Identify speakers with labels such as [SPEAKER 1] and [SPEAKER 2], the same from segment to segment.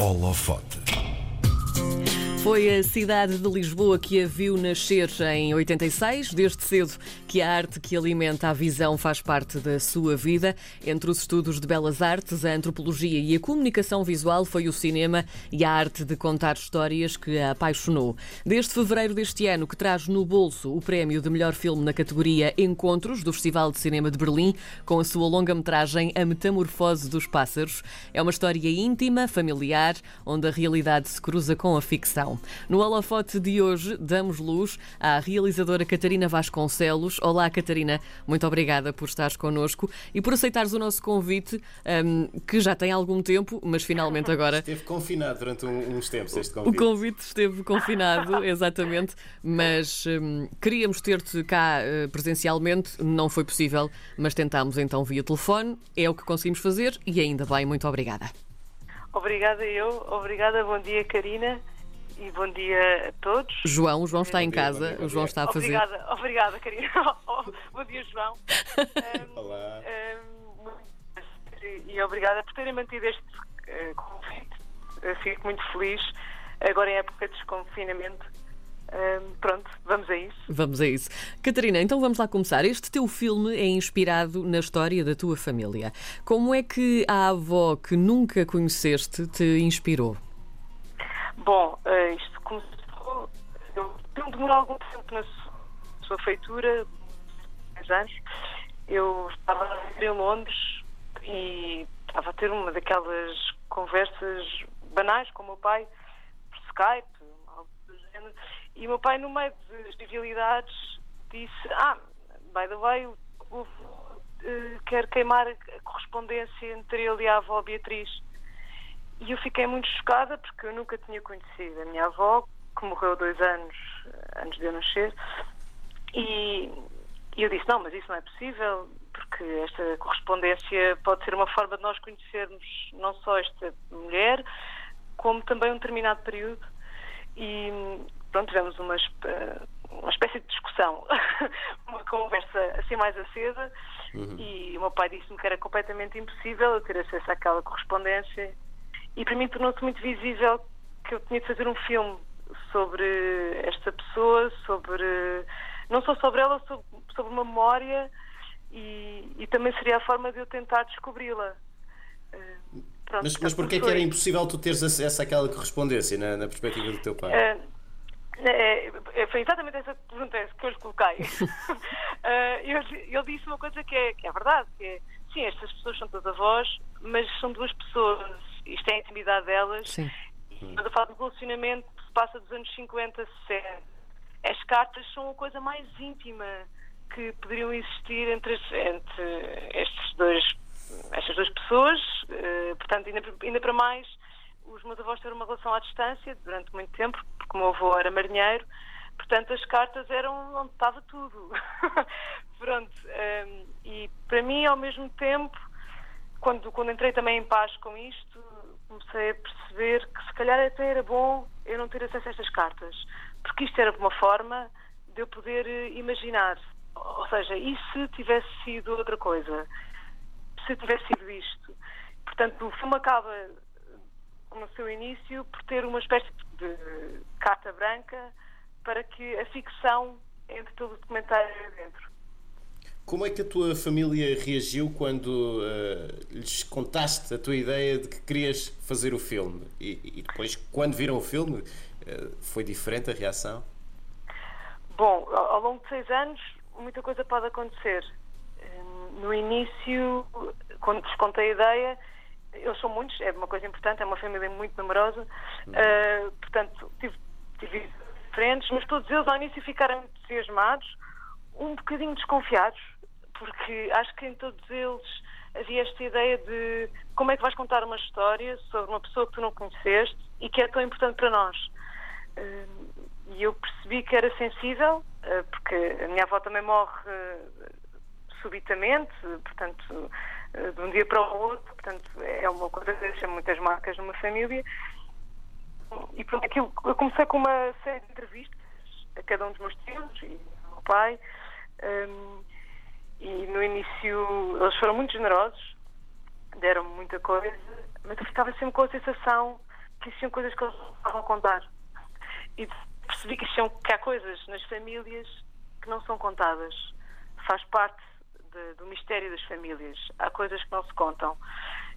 [SPEAKER 1] Holofote.
[SPEAKER 2] Foi a cidade de Lisboa que a viu nascer em 86. Desde cedo que a arte que alimenta a visão faz parte da sua vida. Entre os estudos de belas artes, a antropologia e a comunicação visual foi o cinema e a arte de contar histórias que a apaixonou. Desde fevereiro deste ano, que traz no bolso o prémio de melhor filme na categoria Encontros do Festival de Cinema de Berlim, com a sua longa-metragem A Metamorfose dos Pássaros. É uma história íntima, familiar, onde a realidade se cruza com a ficção. No holofote de hoje, damos luz à realizadora Catarina Vasconcelos. Olá, Catarina, muito obrigada por estares connosco e por aceitares o nosso convite, um, que já tem algum tempo, mas finalmente agora.
[SPEAKER 3] Esteve confinado durante uns tempos este convite.
[SPEAKER 2] O convite esteve confinado, exatamente, mas um, queríamos ter-te cá uh, presencialmente, não foi possível, mas tentámos então via telefone. É o que conseguimos fazer e ainda bem, muito obrigada.
[SPEAKER 4] Obrigada eu, obrigada, bom dia Karina e bom dia a todos.
[SPEAKER 2] João, o João está em casa, o João está a fazer.
[SPEAKER 4] Obrigada, obrigada Karina. bom dia, João.
[SPEAKER 3] Um, Olá.
[SPEAKER 4] Um, e obrigada por terem mantido este uh, convite. Eu fico muito feliz. Agora em época de desconfinamento. Um, pronto, vamos a isso.
[SPEAKER 2] Vamos a isso. Catarina, então vamos lá começar. Este teu filme é inspirado na história da tua família. Como é que a avó que nunca conheceste te inspirou?
[SPEAKER 4] Bom, uh, isto começou. Eu, demorou algum tempo na sua feitura, 10 anos. Eu estava em Londres e estava a ter uma daquelas conversas banais com o meu pai, por Skype, algo do género. E o meu pai, no meio das trivialidades, disse: Ah, by the way, o, o, uh, quer queimar a correspondência entre ele e a avó Beatriz. E eu fiquei muito chocada porque eu nunca tinha conhecido a minha avó, que morreu dois anos eh, antes de eu nascer. E, e eu disse: não, mas isso não é possível, porque esta correspondência pode ser uma forma de nós conhecermos não só esta mulher, como também um determinado período. E pronto, tivemos uma, uma espécie de discussão, uma conversa assim mais acesa, uhum. e o meu pai disse-me que era completamente impossível eu ter acesso àquela correspondência e para mim tornou-se muito visível que eu tinha de fazer um filme sobre esta pessoa, sobre não só sobre ela, sobre, sobre uma memória e, e, também seria a forma de eu tentar descobri-la.
[SPEAKER 3] Eh, pronto, mas mas porquê é que era impossível tu teres acesso àquela correspondência na, na perspectiva do teu pai? Uh,
[SPEAKER 4] é, foi exatamente essa pergunta que eu lhe coloquei. uh, ele, ele, disse uma coisa que é, que é verdade, que é, sim, estas pessoas são todas avós, mas são duas pessoas isto é a intimidade delas. Sim. Estamos a falar de um relacionamento que passa dos anos 50, 60. As cartas são a coisa mais íntima que poderiam existir entre, entre estes dois, estas duas pessoas. Uh, portanto, ainda, ainda para mais, os meus avós tiveram uma relação à distância durante muito tempo, porque o meu avô era marinheiro. Portanto, as cartas eram onde estava tudo. Pronto. Um, ehm, e para mim, ao mesmo tempo, quando, quando entrei também em paz com isto, comecei a perceber que se calhar até era bom eu não ter acesso a estas cartas, porque isto era uma forma de eu poder eh, imaginar. Ou seja, e se tivesse sido outra coisa? Se tivesse sido isto? Portanto, o filme acaba no seu início por ter uma espécie de carta branca para que a ficção entre todo o documentário dentro.
[SPEAKER 3] Como é que a tua família reagiu quando uh, lhes contaste a tua ideia de que querias fazer o filme? E, e depois, quando viram o filme, uh, foi diferente a reação?
[SPEAKER 4] Bom, ao longo de seis anos, muita coisa pode acontecer. No início, quando lhes contei a ideia, eles são muitos, é uma coisa importante, é uma família muito numerosa, uh, portanto, tive, tive diferentes, mas todos eles ao início ficaram entusiasmados, um bocadinho desconfiados, porque acho que em todos eles havia esta ideia de como é que vais contar uma história sobre uma pessoa que tu não conheceste e que é tão importante para nós. Eh, e eu percebi que era sensível, eh, porque a minha avó também morre eh, subitamente, portanto, de um dia para o outro, portanto, é uma coisa que deixa muitas marcas numa família. E pronto, aquilo, eu comecei com uma série de entrevistas a cada um dos meus tios e ao meu pai. Um, e no início eles foram muito generosos, deram muita coisa, mas eu ficava sempre com a sensação que existiam coisas que eles não estavam a contar. E percebi que, existiam, que há coisas nas famílias que não são contadas. Faz parte de, do mistério das famílias. Há coisas que não se contam.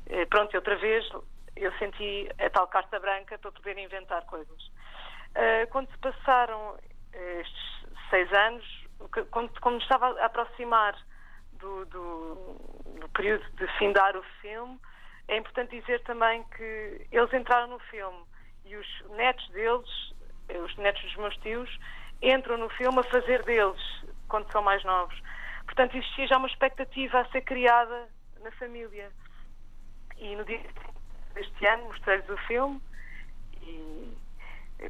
[SPEAKER 4] Eh, pronto, e outra vez eu senti a tal carta branca para poder inventar coisas. Uh, quando se passaram estes seis anos, quando, quando estava a aproximar do, do, do, período de findar o filme, é importante dizer também que eles entraram no filme e os netos deles, os netos dos meus tios, entram no filme a fazer deles quando são mais novos. Portanto, existia já uma expectativa a ser criada na família. E no dia deste ano mostrei-lhes o filme e,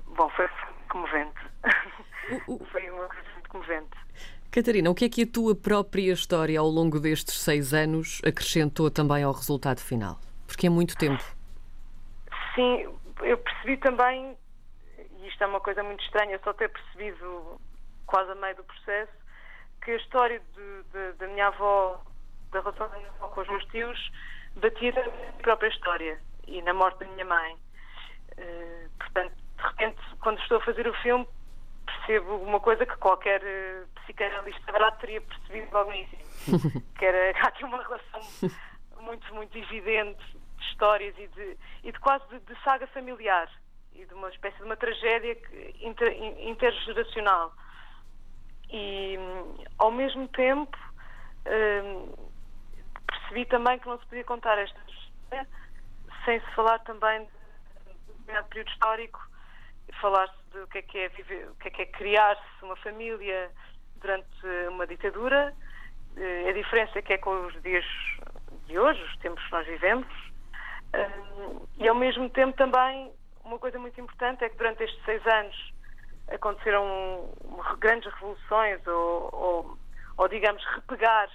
[SPEAKER 4] bom, foi comovente. foi uma coisa comovente.
[SPEAKER 2] Catarina, o que é que a tua própria história ao longo destes seis anos acrescentou também ao resultado final? Porque é muito tempo.
[SPEAKER 4] Sim, eu percebi também, e isto é uma coisa muito estranha, só ter percebido quase a meio do processo, que a história de, de, da minha avó, da relação da minha avó com os meus tios, batia na minha própria história e na morte da minha mãe. Uh, portanto, de repente, quando estou a fazer o filme, percebo uma coisa que qualquer uh, psicanalista verdade teria percebido logo no início. que era há aqui uma relação muito, muito evidente de histórias e de, e de quase de, de saga familiar e de uma espécie de uma tragédia inter, intergeracional. E, ao mesmo tempo, hum, percebi também que não se podia contar esta história sem se falar também de um período histórico, falar-se do que é que é, viver, o que é, que é criar-se uma família durante uma ditadura, eh, a diferença que é com os dias de hoje, os tempos que nós vivemos, hum, e ao mesmo tempo também uma coisa muito importante é que durante estes seis anos aconteceram grandes revoluções ou, ou, ou digamos, repegar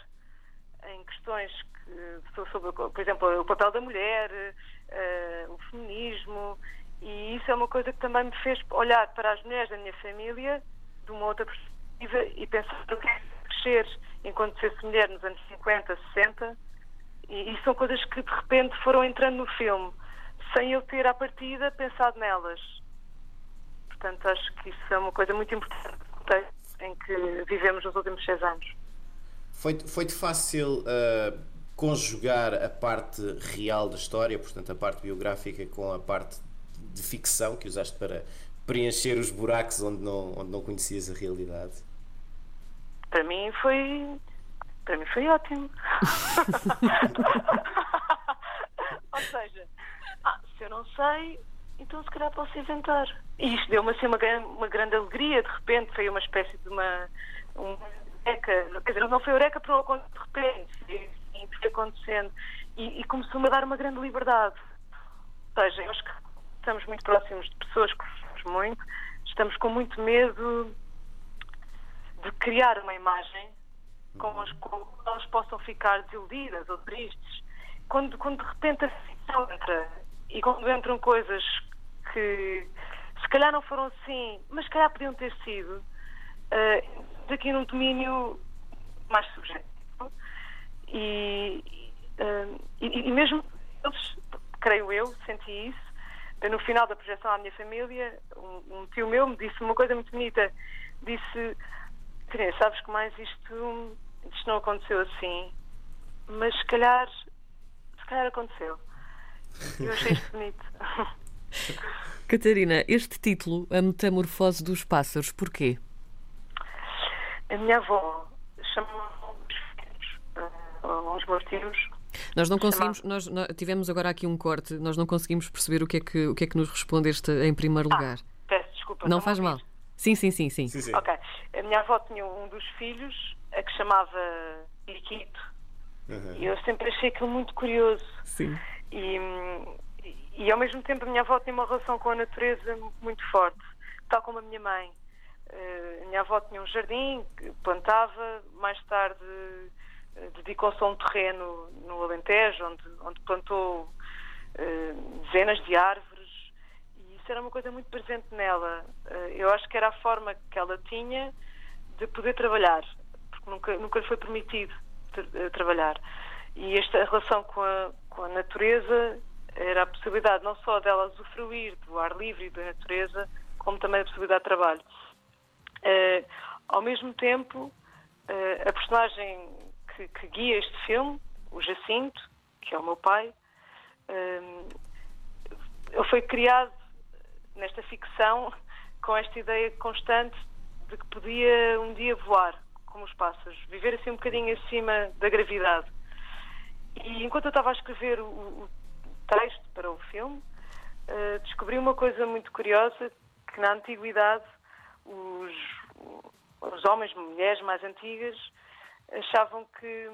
[SPEAKER 4] em questões que, sobre, por exemplo, o papel da mulher, uh, o feminismo, e isso é uma coisa que também me fez olhar para as mulheres da minha família de uma outra perspectiva e pensar o que é crescer enquanto fosse mulher nos anos 50, 60, e, e são coisas que de repente foram entrando no filme, sem eu ter à partida pensado nelas. Portanto, acho que isso é uma coisa muito importante em que vivemos nos últimos seis anos.
[SPEAKER 3] Foi, foi-te fácil uh, conjugar a parte real da história, portanto, a parte biográfica, com a parte de ficção que usaste para preencher os buracos onde não, onde não conhecias a realidade?
[SPEAKER 4] Para mim foi. Para mim foi ótimo. Ou seja, ah, se eu não sei, então se calhar posso inventar. E isto deu-me assim uma, uma grande alegria, de repente foi uma espécie de uma, uma eureka, quer dizer, não foi eureka para de repente, foi acontecendo, e, e começou-me a dar uma grande liberdade. Ou seja, eu acho que estamos muito próximos de pessoas que gostamos muito, estamos com muito medo de criar uma imagem com as quais elas possam ficar desiludidas ou tristes. Quando, quando de repente a ficção entra e quando entram coisas que se calhar não foram assim, mas se calhar podiam ter sido, uh, aqui num domínio mais subjetivo. E, uh, e, e, mesmo eles, creio eu, senti isso. No final da projeção à minha família, um, um tio meu me disse uma coisa muito bonita. Disse: sabes que mais isto, isto não aconteceu assim, mas se calhar, se calhar aconteceu. Eu achei isto bonito.
[SPEAKER 2] Catarina, este título, A Metamorfose dos Pássaros, porquê?
[SPEAKER 4] A minha avó chamou os filhos, uh, os meus tios.
[SPEAKER 2] Nós não conseguimos, nós, nós, tivemos agora aqui um corte, nós não conseguimos perceber o que é que, o que, é que nos respondeste em primeiro ah, lugar.
[SPEAKER 4] Ah, peço desculpa.
[SPEAKER 2] Não faz mal. Sim, sim, sim, sim,
[SPEAKER 3] sim, sim.
[SPEAKER 4] Ok. A minha avó tinha um dos filhos a que chamava Iquito. Uhum. E eu sempre achei aquilo muito curioso.
[SPEAKER 2] Sim.
[SPEAKER 4] E, e ao mesmo tempo a minha avó tinha uma relação com a natureza muito forte, tal como a minha mãe. Uh, a minha avó tinha um jardim, plantava, mais tarde uh, dedicou-se a um terreno no Alentejo, onde, onde plantou uh, dezenas de árvores, e isso era uma coisa muito presente nela. eu acho que era a forma que ela tinha de poder trabalhar, porque nunca, nunca lhe foi permitido trabalhar. E esta relação com a, com a natureza era a possibilidade não só dela usufruir do ar livre e da natureza, como também a possibilidade de trabalho. Uh, ao mesmo tempo, uh, a personagem que, que, guia este filme, o Jacinto, que é o meu pai, uh, ele foi criado nesta ficção com esta ideia constante de que podia um dia voar, como os pássaros, viver assim um bocadinho acima da gravidade. E enquanto eu estava a escrever o, o texto para o filme, uh, descobri uma coisa muito curiosa, que na antiguidade os, os homens, mulheres mais antigas, achavam que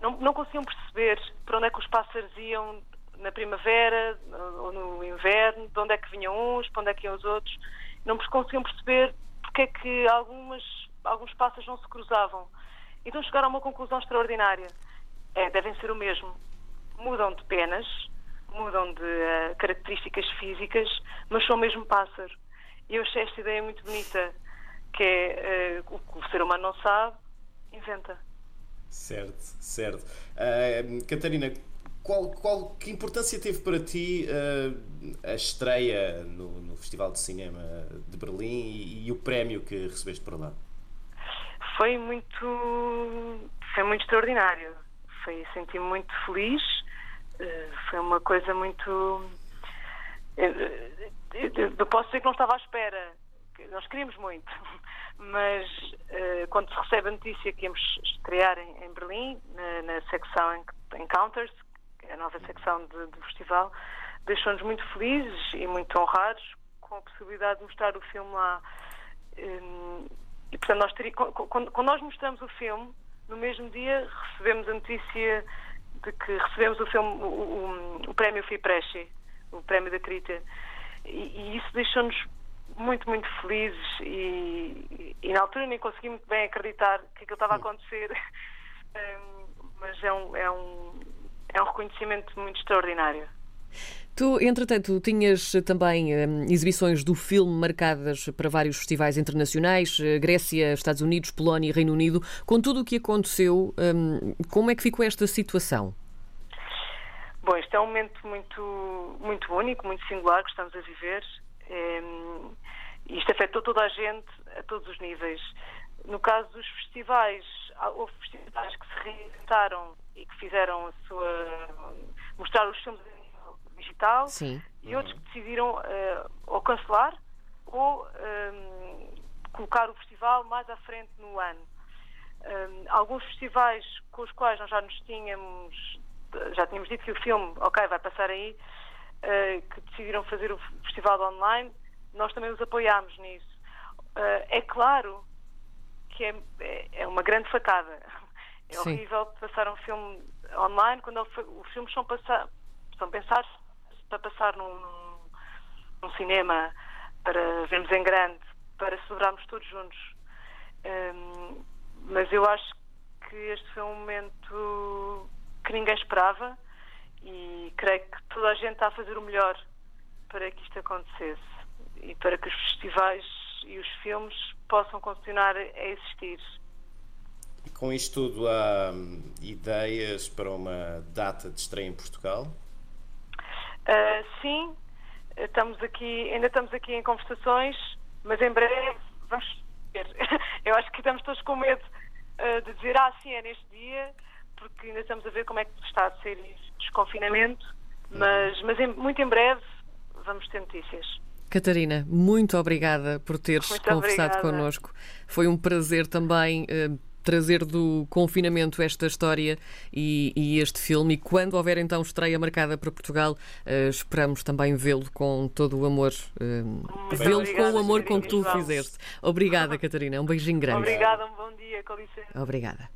[SPEAKER 4] não, não conseguiam perceber para onde é que os pássaros iam na primavera ou no inverno, de onde é que vinham uns, para onde é que iam os outros. Não conseguiam perceber porque é que algumas, alguns pássaros não se cruzavam. Então chegaram a uma conclusão extraordinária. É, devem ser o mesmo. Mudam de penas, mudam de uh, características físicas, mas são o mesmo pássaro. E eu achei esta ideia muito bonita, que é uh, o que o ser humano não sabe, inventa.
[SPEAKER 3] Certo, certo. Uh, Catarina, qual, qual, que importância teve para ti uh, a estreia no, no, Festival de Cinema de Berlim e, e, o prémio que recebeste por lá?
[SPEAKER 4] Foi muito, foi muito extraordinário. Foi senti-me muito feliz. Uh, foi uma coisa muito. Eu, eu, eu, posso dizer que não estava à espera. Nós queríamos muito, mas uh, quando se recebe a notícia que íamos estrear em, em Berlim, na, na secção Encounters, a nova secção de, do festival, deixou-nos muito felizes e muito honrados com a possibilidade de mostrar o filme lá. Hum, e, portanto, nós teria, quando, quando nós mostramos o filme, no mesmo dia recebemos a notícia de que recebemos o filme, o, o, o prémio FIPRESCI, o prémio da Crita. E, e isso deixou-nos muito, muito felizes e, e, na altura nem consegui muito bem acreditar que aquilo estava a acontecer. mas é um, é um, é um reconhecimento muito extraordinário.
[SPEAKER 2] Tu, entretanto, tinhas também hum, exibições do filme marcadas para vários festivais internacionais, eh, Grécia, Estados Unidos, Polónia e Reino Unido. Com tudo o que aconteceu, hum, como é que ficou esta situação?
[SPEAKER 4] Bom, este é um momento muito, muito único, muito singular que estamos a viver. É, isto afetou toda a gente, a todos os níveis. No caso dos festivais, houve festivais que se reinventaram e que fizeram a sua. mostrar os filmes digital
[SPEAKER 2] Sim.
[SPEAKER 4] e outros que decidiram uh, ou cancelar ou um, ehm, colocar o festival mais à frente no ano. Um, ehm, alguns festivais com os quais nós já nos tínhamos já tínhamos dito que o filme, ok, vai passar aí, uh, que decidiram fazer o festival online, nós também os apoiámos nisso. Uh, é claro que é, é, é uma grande facada. É Sim. horrível passar um filme online quando os filmes são, passar, são pensados para passar num, num, cinema, para vermos em grande, para celebrarmos todos juntos. Um, mas eu acho que este foi um momento que ninguém esperava e creio que toda a gente está a fazer o melhor para que isto acontecesse e para que os festivais e os filmes possam continuar a existir.
[SPEAKER 3] E com isto tudo, há hum, ideias para uma data de estreia em Portugal?
[SPEAKER 4] Uh, sim, estamos aqui, ainda estamos aqui em conversações, mas em breve vamos ver. Eu acho que estamos todos com medo uh, de dizer, ah, sim, é neste dia, porque ainda estamos a ver como é que está a ser este desconfinamento, mas, mas em, muito em breve vamos ter notícias.
[SPEAKER 2] Catarina, muito obrigada por teres muito conversado obrigada. connosco. Foi um prazer também uh, trazer do confinamento esta história e, e, este filme. E quando houver então estreia marcada para Portugal, uh, esperamos também vê-lo com todo o amor, uh, vê-lo com o amor com que tu o fizeste. Obrigada, Catarina. Um beijinho grande.
[SPEAKER 4] Obrigada, um bom dia, com licença.
[SPEAKER 2] Obrigada.